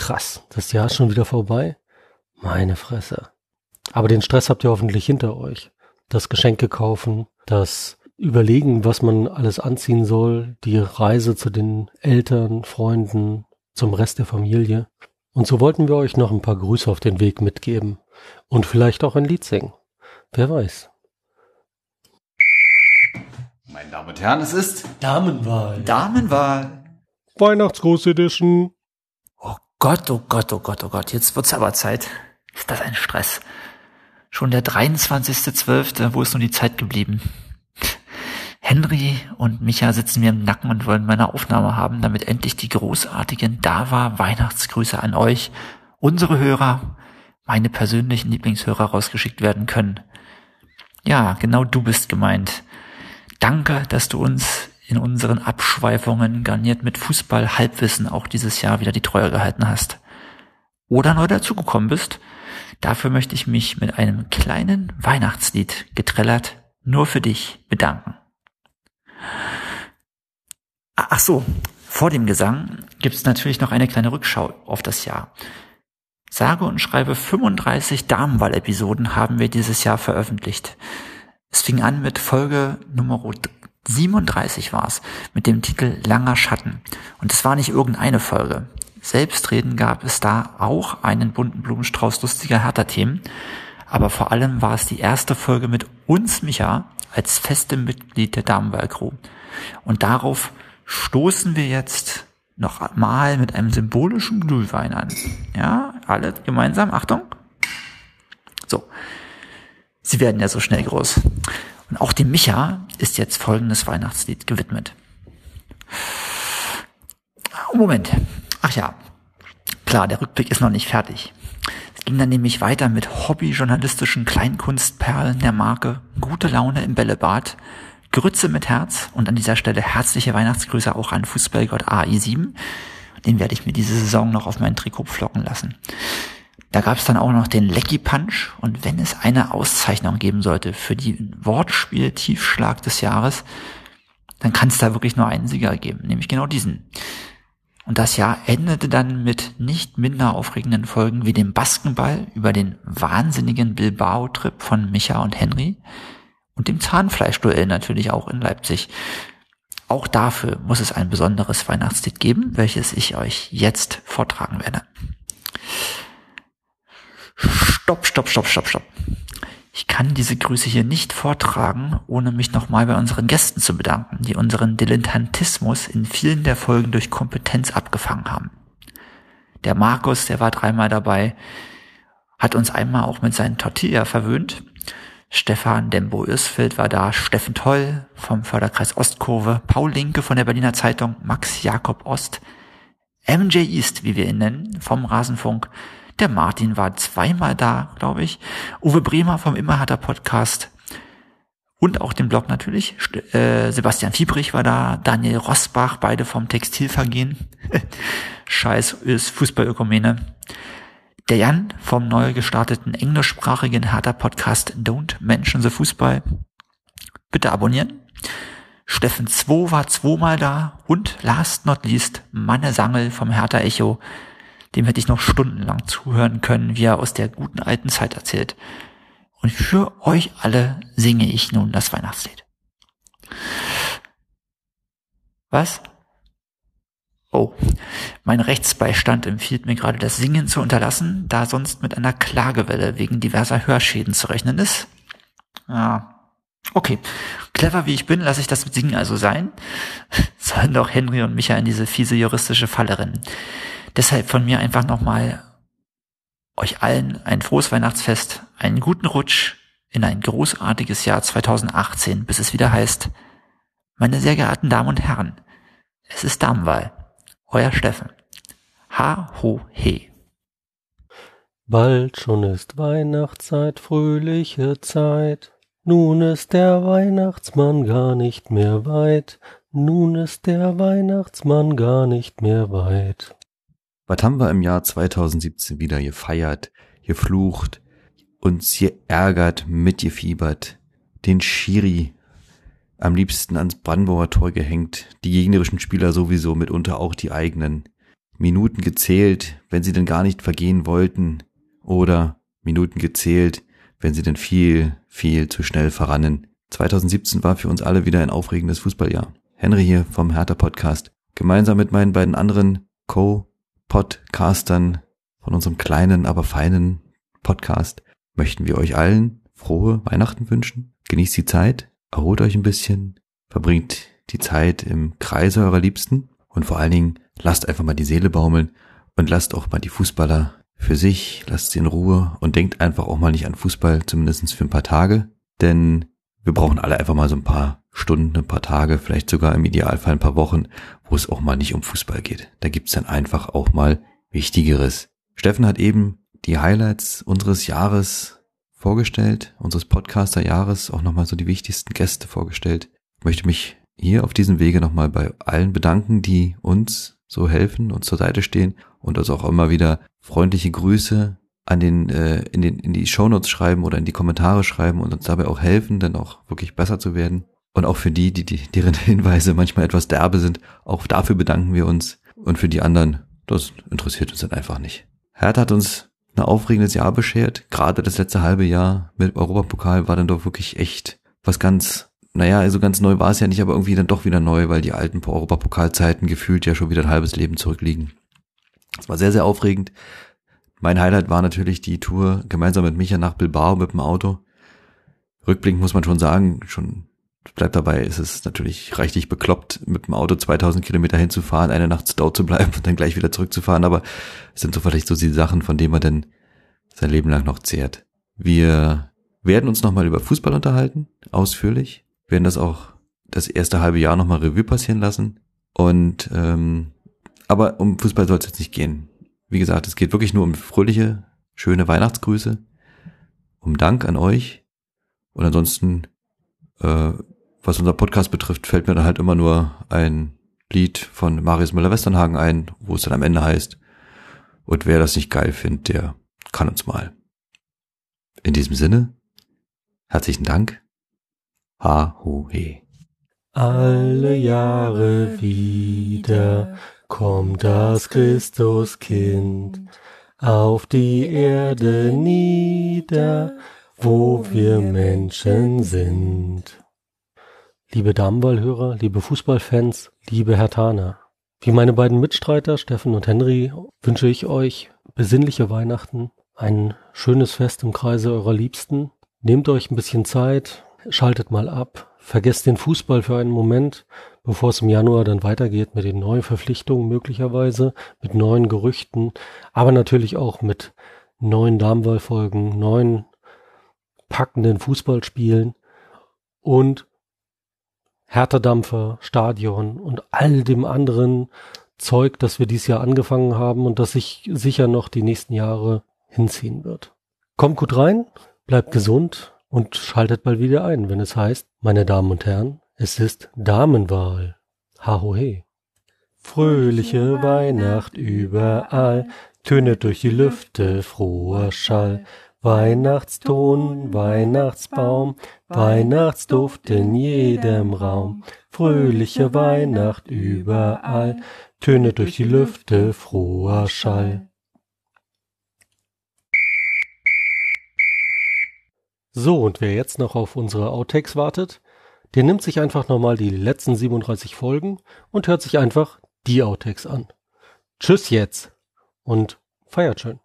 Krass, das Jahr ist schon wieder vorbei. Meine Fresse. Aber den Stress habt ihr hoffentlich hinter euch. Das Geschenke kaufen, das Überlegen, was man alles anziehen soll, die Reise zu den Eltern, Freunden, zum Rest der Familie. Und so wollten wir euch noch ein paar Grüße auf den Weg mitgeben. Und vielleicht auch ein Lied singen. Wer weiß. Meine Damen und Herren, es ist Damenwahl. Damenwahl. Weihnachtsgruß Edition. Gott, oh Gott, oh Gott, oh Gott, jetzt wird's aber Zeit. Ist das ein Stress? Schon der 23.12., wo ist nun die Zeit geblieben? Henry und Micha sitzen mir im Nacken und wollen meine Aufnahme haben, damit endlich die großartigen Dava Weihnachtsgrüße an euch, unsere Hörer, meine persönlichen Lieblingshörer rausgeschickt werden können. Ja, genau du bist gemeint. Danke, dass du uns in unseren Abschweifungen garniert mit Fußball Halbwissen auch dieses Jahr wieder die Treue gehalten hast. Oder neu dazugekommen bist. Dafür möchte ich mich mit einem kleinen Weihnachtslied getrellert nur für dich bedanken. Ach so, vor dem Gesang gibt es natürlich noch eine kleine Rückschau auf das Jahr. Sage und schreibe 35 Damenwahl-Episoden haben wir dieses Jahr veröffentlicht. Es fing an mit Folge Nummer 37 war's, mit dem Titel Langer Schatten. Und es war nicht irgendeine Folge. Selbstreden gab es da auch einen bunten Blumenstrauß lustiger Hertha-Themen. Aber vor allem war es die erste Folge mit uns, Micha, als festem Mitglied der Damenwahl-Crew. Und darauf stoßen wir jetzt noch mal mit einem symbolischen Glühwein an. Ja, alle gemeinsam, Achtung. So. Sie werden ja so schnell groß. Und auch dem Micha ist jetzt folgendes Weihnachtslied gewidmet. Moment. Ach ja. Klar, der Rückblick ist noch nicht fertig. Es ging dann nämlich weiter mit hobbyjournalistischen Kleinkunstperlen der Marke Gute Laune im Bällebad, Grütze mit Herz und an dieser Stelle herzliche Weihnachtsgrüße auch an Fußballgott AI7. Den werde ich mir diese Saison noch auf mein Trikot flocken lassen. Da gab es dann auch noch den Lecky Punch und wenn es eine Auszeichnung geben sollte für die Wortspiel-Tiefschlag des Jahres, dann kann es da wirklich nur einen Sieger geben, nämlich genau diesen. Und das Jahr endete dann mit nicht minder aufregenden Folgen wie dem Baskenball über den wahnsinnigen Bilbao-Trip von Micha und Henry, und dem Zahnfleischduell natürlich auch in Leipzig. Auch dafür muss es ein besonderes Weihnachtslied geben, welches ich euch jetzt vortragen werde. Stopp, stopp, stopp, stopp, stopp. Ich kann diese Grüße hier nicht vortragen, ohne mich nochmal bei unseren Gästen zu bedanken, die unseren Dilettantismus in vielen der Folgen durch Kompetenz abgefangen haben. Der Markus, der war dreimal dabei, hat uns einmal auch mit seinen Tortilla verwöhnt Stefan Dembo-Ürsfeld war da, Steffen Toll vom Förderkreis Ostkurve, Paul Linke von der Berliner Zeitung, Max Jakob Ost, MJ East, wie wir ihn nennen, vom Rasenfunk, der Martin war zweimal da, glaube ich, Uwe Bremer vom Immerharter Podcast. Und auch den Blog natürlich, äh, Sebastian Fiebrich war da, Daniel Rossbach, beide vom Textilvergehen, scheiß ist Fußballökumene, der Jan vom neu gestarteten englischsprachigen Hertha-Podcast Don't Mention the Fußball. Bitte abonnieren. Steffen 2 war zweimal da. Und last not least Manne Sangel vom Hertha Echo. Dem hätte ich noch stundenlang zuhören können, wie er aus der guten alten Zeit erzählt. Und für euch alle singe ich nun das Weihnachtslied. Was? Oh, mein Rechtsbeistand empfiehlt mir gerade das Singen zu unterlassen, da sonst mit einer Klagewelle wegen diverser Hörschäden zu rechnen ist. Ja, okay. Clever wie ich bin, lasse ich das mit Singen also sein. Sollen doch Henry und Micha in diese fiese juristische Falle rennen. Deshalb von mir einfach nochmal euch allen ein frohes Weihnachtsfest, einen guten Rutsch in ein großartiges Jahr 2018, bis es wieder heißt, meine sehr geehrten Damen und Herren, es ist Damenwahl. Euer Steffen. Ha, ho, he. Bald schon ist Weihnachtszeit, fröhliche Zeit. Nun ist der Weihnachtsmann gar nicht mehr weit. Nun ist der Weihnachtsmann gar nicht mehr weit. Was haben wir im Jahr 2017 wieder gefeiert, geflucht, uns geärgert, mitgefiebert, den Schiri am liebsten ans Brandenburger Tor gehängt, die gegnerischen Spieler sowieso, mitunter auch die eigenen. Minuten gezählt, wenn sie denn gar nicht vergehen wollten, oder Minuten gezählt, wenn sie denn viel, viel zu schnell verrannen. 2017 war für uns alle wieder ein aufregendes Fußballjahr. Henry hier vom Hertha Podcast. Gemeinsam mit meinen beiden anderen Co-Podcastern von unserem kleinen, aber feinen Podcast möchten wir euch allen frohe Weihnachten wünschen. Genießt die Zeit, erholt euch ein bisschen, verbringt die Zeit im Kreise eurer Liebsten und vor allen Dingen lasst einfach mal die Seele baumeln und lasst auch mal die Fußballer für sich, lasst sie in Ruhe und denkt einfach auch mal nicht an Fußball, zumindest für ein paar Tage, denn wir brauchen alle einfach mal so ein paar Stunden, ein paar Tage, vielleicht sogar im Idealfall ein paar Wochen, wo es auch mal nicht um Fußball geht. Da gibt's dann einfach auch mal Wichtigeres. Steffen hat eben die Highlights unseres Jahres vorgestellt, unseres Podcaster-Jahres, auch nochmal so die wichtigsten Gäste vorgestellt. Ich möchte mich hier auf diesem Wege nochmal bei allen bedanken, die uns so helfen, uns zur Seite stehen und uns auch immer wieder freundliche Grüße an den, äh, in, den, in die Shownotes schreiben oder in die Kommentare schreiben und uns dabei auch helfen, dann auch wirklich besser zu werden. Und auch für die, die, die deren Hinweise manchmal etwas derbe sind, auch dafür bedanken wir uns. Und für die anderen, das interessiert uns dann einfach nicht. Hertha hat uns ein aufregendes Jahr beschert. Gerade das letzte halbe Jahr mit Europapokal war dann doch wirklich echt was ganz, naja, also ganz neu war es ja nicht, aber irgendwie dann doch wieder neu, weil die alten Europapokalzeiten gefühlt ja schon wieder ein halbes Leben zurückliegen. Es war sehr, sehr aufregend. Mein Highlight war natürlich die Tour gemeinsam mit Micha nach Bilbao mit dem Auto. Rückblickend muss man schon sagen, schon bleibt dabei, ist es natürlich reichlich bekloppt, mit dem Auto 2000 Kilometer hinzufahren, eine Nacht dort zu bleiben und dann gleich wieder zurückzufahren, aber es sind so vielleicht so die Sachen, von denen man dann sein Leben lang noch zehrt. Wir werden uns nochmal über Fußball unterhalten, ausführlich, werden das auch das erste halbe Jahr nochmal Revue passieren lassen. Und ähm, aber um Fußball soll es jetzt nicht gehen. Wie gesagt, es geht wirklich nur um fröhliche, schöne Weihnachtsgrüße, um Dank an euch. Und ansonsten, äh, was unser Podcast betrifft, fällt mir dann halt immer nur ein Lied von Marius Müller-Westernhagen ein, wo es dann am Ende heißt, und wer das nicht geil findet, der kann uns mal. In diesem Sinne, herzlichen Dank. Ha, hu, he. Alle Jahre wieder kommt das Christuskind auf die Erde nieder, wo wir Menschen sind. Liebe Damenballhörer, liebe Fußballfans, liebe Hertaner. Wie meine beiden Mitstreiter Steffen und Henry wünsche ich euch besinnliche Weihnachten, ein schönes Fest im Kreise eurer Liebsten. Nehmt euch ein bisschen Zeit, schaltet mal ab, vergesst den Fußball für einen Moment, bevor es im Januar dann weitergeht mit den neuen Verpflichtungen möglicherweise, mit neuen Gerüchten, aber natürlich auch mit neuen Darmwahlfolgen, neuen packenden Fußballspielen und Härterdampfer, Stadion und all dem anderen Zeug, das wir dieses Jahr angefangen haben und das sich sicher noch die nächsten Jahre hinziehen wird. Kommt gut rein, bleibt gesund und schaltet bald wieder ein, wenn es heißt, meine Damen und Herren, es ist Damenwahl. Hahohe. Fröhliche Weihnacht überall, tönet durch die Lüfte froher Schall. Weihnachtston, Weihnachtsbaum, Weihnachtsduft in jedem Raum. Fröhliche Weihnacht überall, tönet durch die Lüfte froher Schall. So, und wer jetzt noch auf unsere Outtakes wartet, der nimmt sich einfach nochmal die letzten 37 Folgen und hört sich einfach die Outtakes an. Tschüss jetzt und feiert schön.